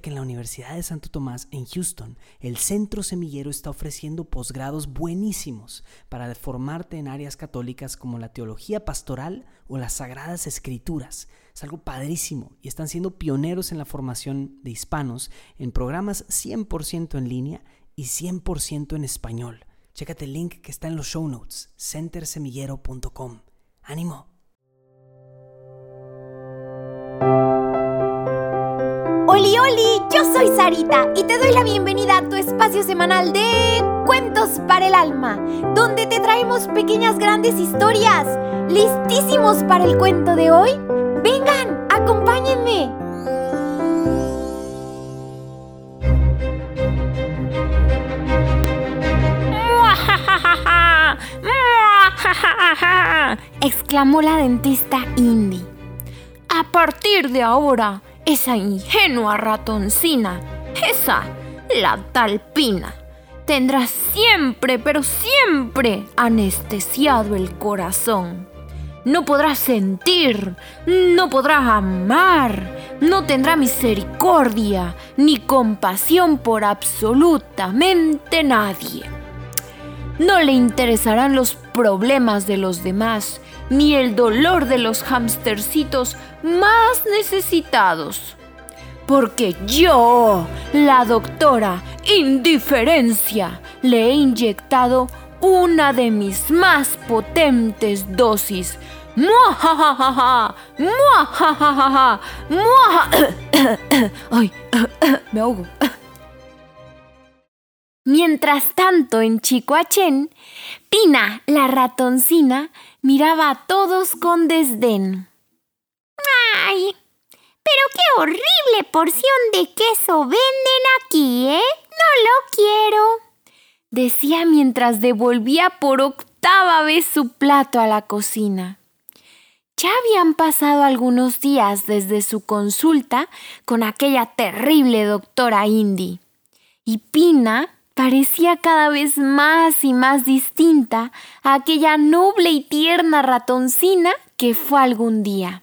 Que en la Universidad de Santo Tomás en Houston, el Centro Semillero está ofreciendo posgrados buenísimos para formarte en áreas católicas como la teología pastoral o las sagradas escrituras. Es algo padrísimo y están siendo pioneros en la formación de hispanos en programas 100% en línea y 100% en español. Chécate el link que está en los show notes, centersemillero.com. ¡Ánimo! Oli, oli, yo soy Sarita y te doy la bienvenida a tu espacio semanal de Cuentos para el Alma, donde te traemos pequeñas grandes historias. ¿Listísimos para el cuento de hoy? Vengan, acompáñenme. exclamó la dentista Indy. A partir de ahora, esa ingenua ratoncina, esa, la talpina, tendrá siempre, pero siempre anestesiado el corazón. No podrá sentir, no podrá amar, no tendrá misericordia ni compasión por absolutamente nadie. No le interesarán los problemas de los demás, ni el dolor de los hamstercitos más necesitados. Porque yo, la doctora Indiferencia, le he inyectado una de mis más potentes dosis. ¡Muajajaja! ¡Muajajaja! ¡Ay! Me ahogo. Mientras tanto, en Chicoachén, Pina, la ratoncina, miraba a todos con desdén. ¡Ay! Pero qué horrible porción de queso venden aquí, ¿eh? No lo quiero. Decía mientras devolvía por octava vez su plato a la cocina. Ya habían pasado algunos días desde su consulta con aquella terrible doctora Indy. Y Pina parecía cada vez más y más distinta a aquella noble y tierna ratoncina que fue algún día.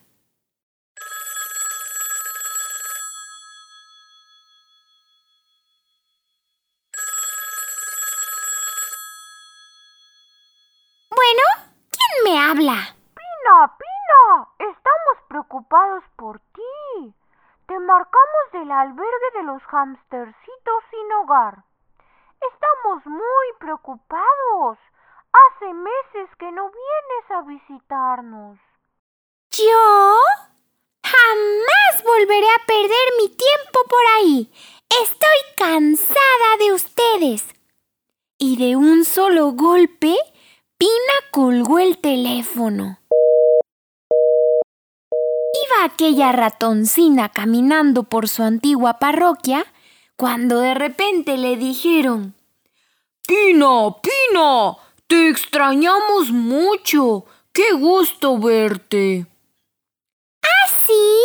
Bueno, ¿quién me habla? Pina, Pina, estamos preocupados por ti. Te marcamos del albergue de los hamstercitos sin hogar. Estamos muy preocupados. Hace meses que no vienes a visitarnos. ¿Yo? Jamás volveré a perder mi tiempo por ahí. Estoy cansada de ustedes. Y de un solo golpe, Pina colgó el teléfono. Iba aquella ratoncina caminando por su antigua parroquia cuando de repente le dijeron, Pina, Pina, te extrañamos mucho. Qué gusto verte. ¿Ah, sí?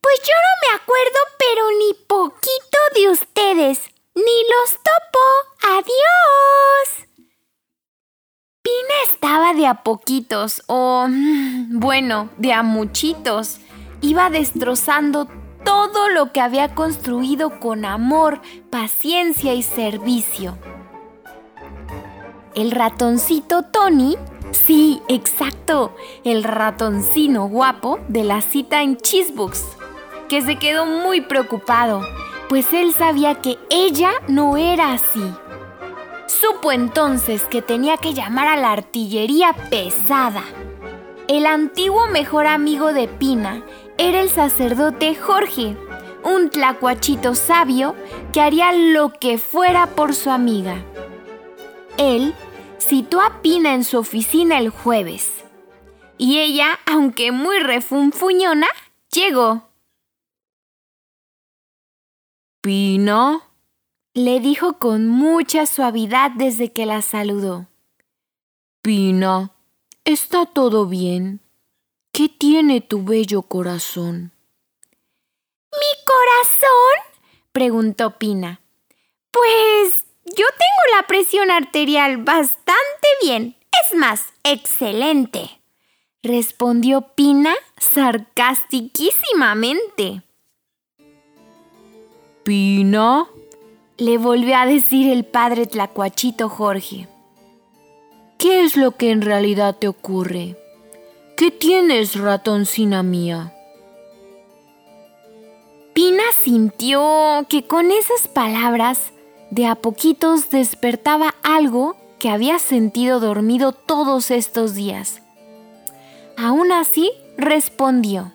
Pues yo no me acuerdo, pero ni poquito de ustedes. Ni los topo. Adiós. Pina estaba de a poquitos, o bueno, de a muchitos. Iba destrozando todo lo que había construido con amor, paciencia y servicio. El ratoncito Tony, sí, exacto, el ratoncino guapo de la cita en Cheesebooks, que se quedó muy preocupado, pues él sabía que ella no era así. Supo entonces que tenía que llamar a la artillería pesada. El antiguo mejor amigo de Pina era el sacerdote Jorge, un tlacuachito sabio que haría lo que fuera por su amiga. Él citó a Pina en su oficina el jueves. Y ella, aunque muy refunfuñona, llegó. Pina, le dijo con mucha suavidad desde que la saludó. Pina, ¿está todo bien? ¿Qué tiene tu bello corazón? ¿Mi corazón? preguntó Pina. Pues yo tengo la presión arterial bastante bien. Es más, excelente. Respondió Pina sarcastiquísimamente. Pina, le volvió a decir el padre tlacuachito Jorge. ¿Qué es lo que en realidad te ocurre? ¿Qué tienes, ratoncina mía? Pina sintió que con esas palabras de a poquitos despertaba algo que había sentido dormido todos estos días. Aún así, respondió.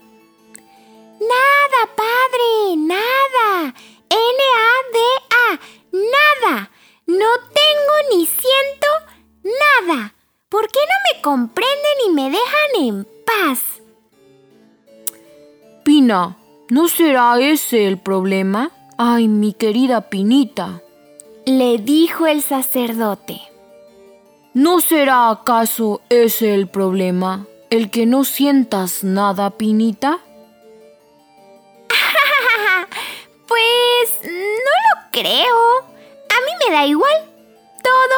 Nada, padre, nada. N-A-D-A, nada. No tengo ni siento nada. ¿Por qué no me comprenden y me dejan en paz? Pina, ¿no será ese el problema? Ay, mi querida Pinita, le dijo el sacerdote. ¿No será acaso ese el problema? ¿El que no sientas nada, Pinita? pues no lo creo. A mí me da igual.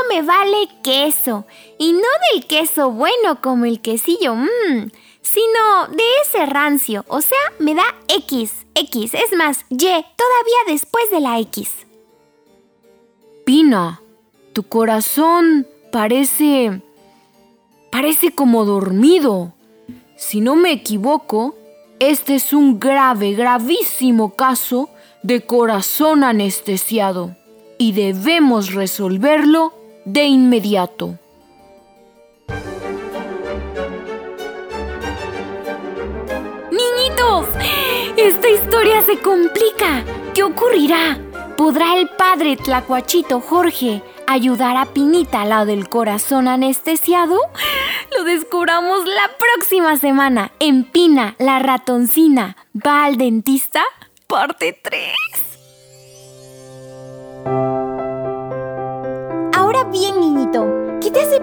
Me vale queso. Y no del queso bueno como el quesillo, mmm, sino de ese rancio. O sea, me da X, X. Es más, Y todavía después de la X. Pina, tu corazón parece... parece como dormido. Si no me equivoco, este es un grave, gravísimo caso de corazón anestesiado y debemos resolverlo de inmediato. Niñitos, esta historia se complica. ¿Qué ocurrirá? ¿Podrá el padre tlacuachito Jorge ayudar a Pinita lado del corazón anestesiado? Lo descubramos la próxima semana en Pina, la ratoncina. ¿Va al dentista? Parte 3.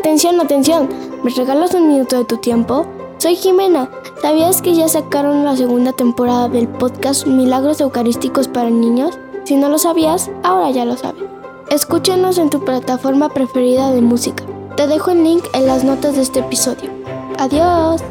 Atención, atención, ¿me regalas un minuto de tu tiempo? Soy Jimena. ¿Sabías que ya sacaron la segunda temporada del podcast Milagros Eucarísticos para Niños? Si no lo sabías, ahora ya lo sabes. Escúchanos en tu plataforma preferida de música. Te dejo el link en las notas de este episodio. Adiós.